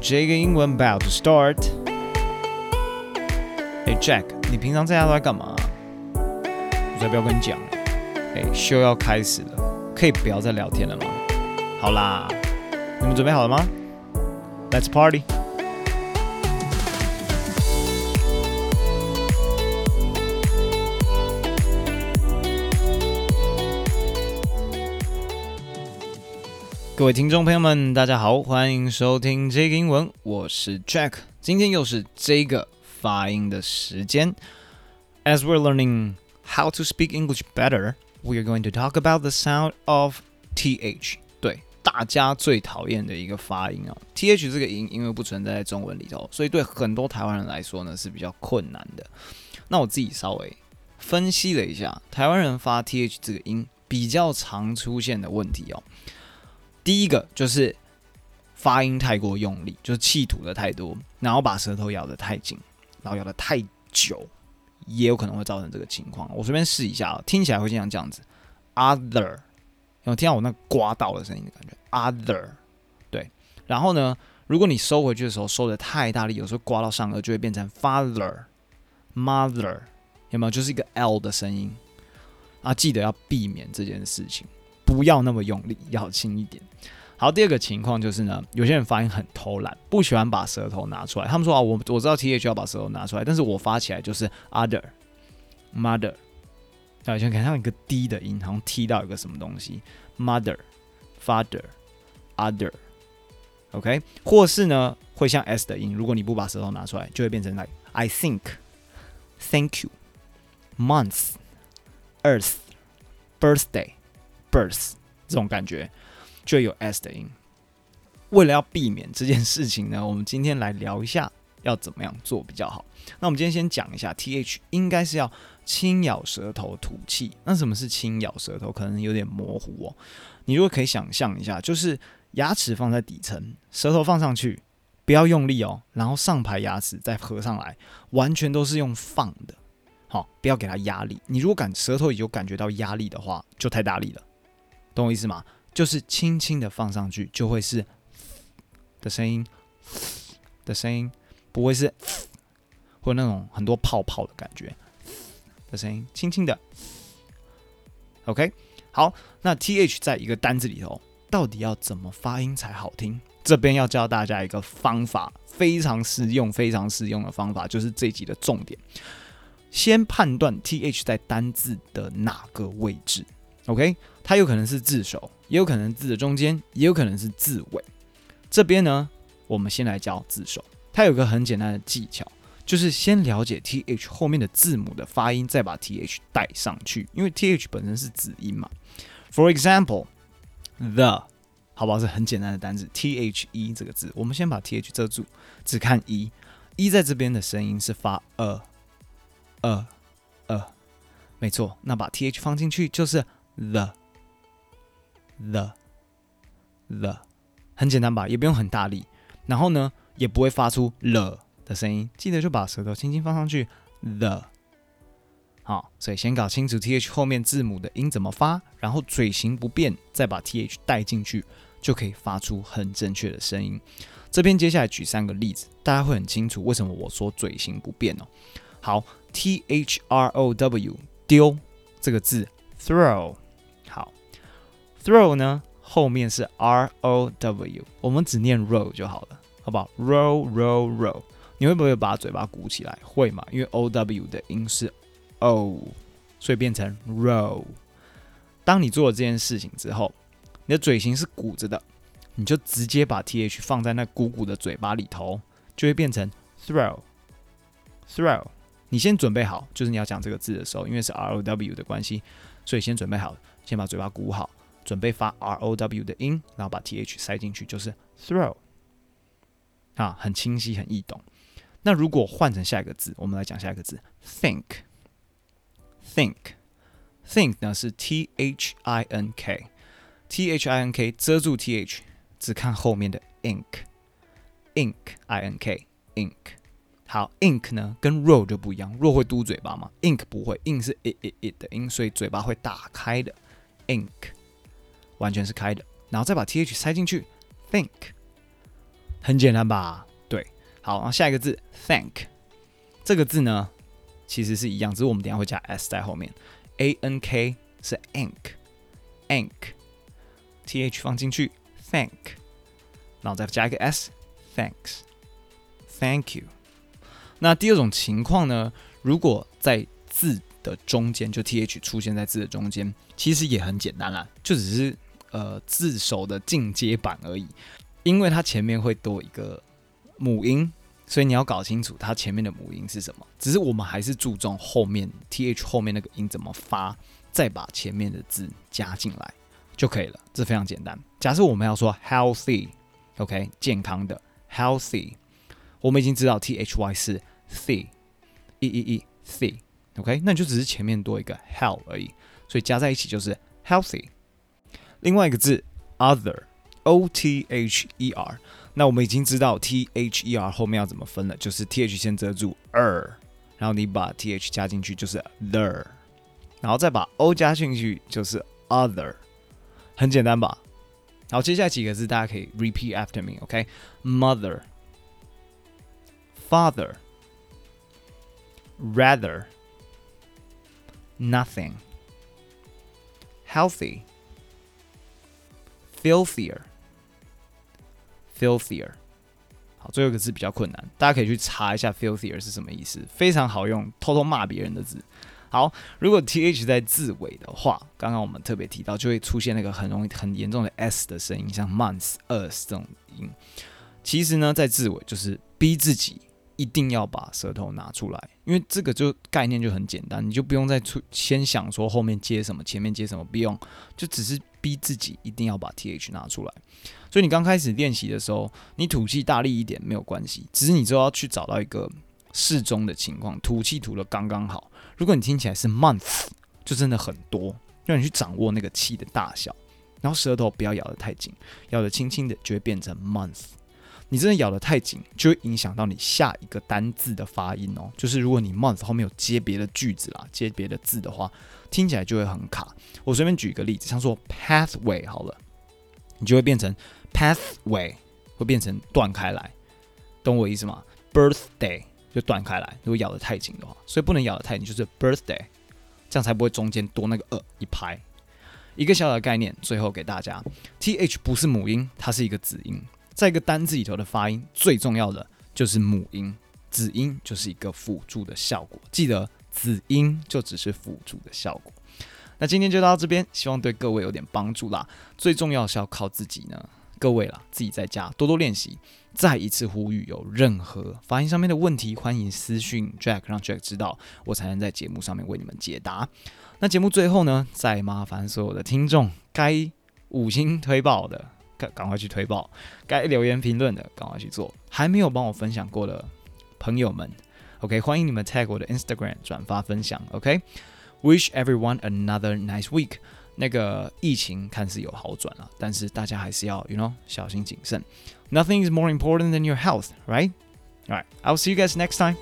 这个英文 about to start。哎，Jack，你平常在家都在干嘛？我才不要跟你讲。哎，秀要开始了，可以不要再聊天了吗？好啦，你们准备好了吗？Let's party！各位听众朋友们，大家好，欢迎收听这个英文，我是 Jack，今天又是这个发音的时间。As we're learning how to speak English better, we are going to talk about the sound of th。对，大家最讨厌的一个发音哦，th 这个音因为不存在在中文里头，所以对很多台湾人来说呢是比较困难的。那我自己稍微分析了一下，台湾人发 th 这个音比较常出现的问题哦。第一个就是发音太过用力，就是气吐的太多，然后把舌头咬得太紧，然后咬得太久，也有可能会造成这个情况。我随便试一下啊，听起来会像这样子，other，有听到我那刮到的声音的感觉，other，对。然后呢，如果你收回去的时候收得太大力，有时候刮到上颚就会变成 father，mother，有没有？就是一个 l 的声音啊，记得要避免这件事情。不要那么用力，要轻一点。好，第二个情况就是呢，有些人发音很偷懒，不喜欢把舌头拿出来。他们说啊，我我知道 th 要把舌头拿出来，但是我发起来就是 other，mother，好像看像一个 d 的音，好像踢到一个什么东西，mother，father，other，OK，或是呢会像 s 的音，如果你不把舌头拿出来，就会变成 like I think，thank you，month，earth，birthday。Birth 这种感觉就有 s 的音。为了要避免这件事情呢，我们今天来聊一下要怎么样做比较好。那我们今天先讲一下 th 应该是要轻咬舌头吐气。那什么是轻咬舌头？可能有点模糊哦。你如果可以想象一下，就是牙齿放在底层，舌头放上去，不要用力哦，然后上排牙齿再合上来，完全都是用放的。好，不要给它压力。你如果感舌头有感觉到压力的话，就太大力了。懂我意思吗？就是轻轻的放上去，就会是的声音的声音，不会是或那种很多泡泡的感觉的声音，轻轻的。OK，好，那 TH 在一个单字里头，到底要怎么发音才好听？这边要教大家一个方法，非常实用、非常实用的方法，就是这一集的重点。先判断 TH 在单字的哪个位置。OK，它有可能是字首，也有可能字的中间，也有可能是字尾。这边呢，我们先来教字首。它有个很简单的技巧，就是先了解 th 后面的字母的发音，再把 th 带上去。因为 th 本身是子音嘛。For example，the，好不好？是很简单的单字，the 这个字，我们先把 th 遮住，只看 e，e 在这边的声音是发呃呃呃，没错。那把 th 放进去就是 the the the 很简单吧，也不用很大力，然后呢，也不会发出了的声音。记得就把舌头轻轻放上去，the 好，所以先搞清楚 th 后面字母的音怎么发，然后嘴型不变，再把 th 带进去，就可以发出很正确的声音。这边接下来举三个例子，大家会很清楚为什么我说嘴型不变哦。好，t h r o w 丢这个字，throw。Throw 呢，后面是 r o w，我们只念 row 就好了，好不好？row row row，你会不会把嘴巴鼓起来？会嘛？因为 o w 的音是 o，所以变成 row。当你做了这件事情之后，你的嘴型是鼓着的，你就直接把 th 放在那鼓鼓的嘴巴里头，就会变成 throw throw。你先准备好，就是你要讲这个字的时候，因为是 r o w 的关系，所以先准备好，先把嘴巴鼓好。准备发 r o w 的音，然后把 t h 塞进去，就是 throw，啊，很清晰，很易懂。那如果换成下一个字，我们来讲下一个字，think，think，think 呢是 t h i n k，t h i n k 遮住 t h，只看后面的 ink，ink i n k，ink。好，ink 呢跟 row 就不一样，row 会嘟嘴巴嘛，ink 不会，ink 是 it it it 的音，所以嘴巴会打开的，ink。完全是开的，然后再把 th 塞进去，think。很简单吧？对，好，然后下一个字 thank，这个字呢其实是一样，只是我们等下会加 s 在后面，a n k 是 ank，ank，t h 放进去 thank，然后再加一个 s，thanks，thank you。那第二种情况呢，如果在字的中间，就 th 出现在字的中间，其实也很简单啦，就只是呃字首的进阶版而已。因为它前面会多一个母音，所以你要搞清楚它前面的母音是什么。只是我们还是注重后面 th 后面那个音怎么发，再把前面的字加进来就可以了。这非常简单。假设我们要说 healthy，OK，健康的 healthy，我们已经知道 thy 是 theeeec ok 那就只是前面多一个 health 而已，所以加在一起就是 healthy。另外一个字 other。O T H E R，那我们已经知道 T H E R 后面要怎么分了，就是 T H 先遮住 er，然后你把 T H 加进去就是 the，然后再把 O 加进去就是 other，很简单吧？好，接下来几个字大家可以 repeat after me，OK？Mother，father，rather，nothing，healthy，filthier。 Filthier，filthier 好，最后一个字比较困难，大家可以去查一下 filthier 是什么意思，非常好用，偷偷骂别人的字。好，如果 th 在字尾的话，刚刚我们特别提到，就会出现那个很容易、很严重的 s 的声音，像 months、us 这种音。其实呢，在字尾就是逼自己一定要把舌头拿出来，因为这个就概念就很简单，你就不用再出先想说后面接什么，前面接什么，不用，就只是逼自己一定要把 th 拿出来。所以你刚开始练习的时候，你吐气大力一点没有关系，只是你就要去找到一个适中的情况，吐气吐得刚刚好。如果你听起来是 month，就真的很多，让你去掌握那个气的大小，然后舌头不要咬得太紧，咬得轻轻的就会变成 month。你真的咬得太紧，就会影响到你下一个单字的发音哦。就是如果你 month 后面有接别的句子啦，接别的字的话，听起来就会很卡。我随便举一个例子，像说 pathway 好了，你就会变成。Pathway 会变成断开来，懂我意思吗？Birthday 就断开来，如果咬得太紧的话，所以不能咬得太紧，就是 birthday，这样才不会中间多那个呃一拍。一个小小的概念，最后给大家，th 不是母音，它是一个子音，在一个单字里头的发音最重要的就是母音，子音就是一个辅助的效果，记得子音就只是辅助的效果。那今天就到这边，希望对各位有点帮助啦。最重要是要靠自己呢。各位啦，自己在家多多练习。再一次呼吁，有任何发音上面的问题，欢迎私讯 Jack，让 Jack 知道，我才能在节目上面为你们解答。那节目最后呢，再麻烦所有的听众，该五星推爆的，赶赶快去推爆；该留言评论的，赶快去做。还没有帮我分享过的朋友们，OK，欢迎你们 tag 我的 Instagram 转发分享。OK，Wish everyone another nice week。那个疫情看似有好转了，但是大家还是要，you know，小心谨慎。Nothing is more important than your health, right? All right, I'll see you guys next time.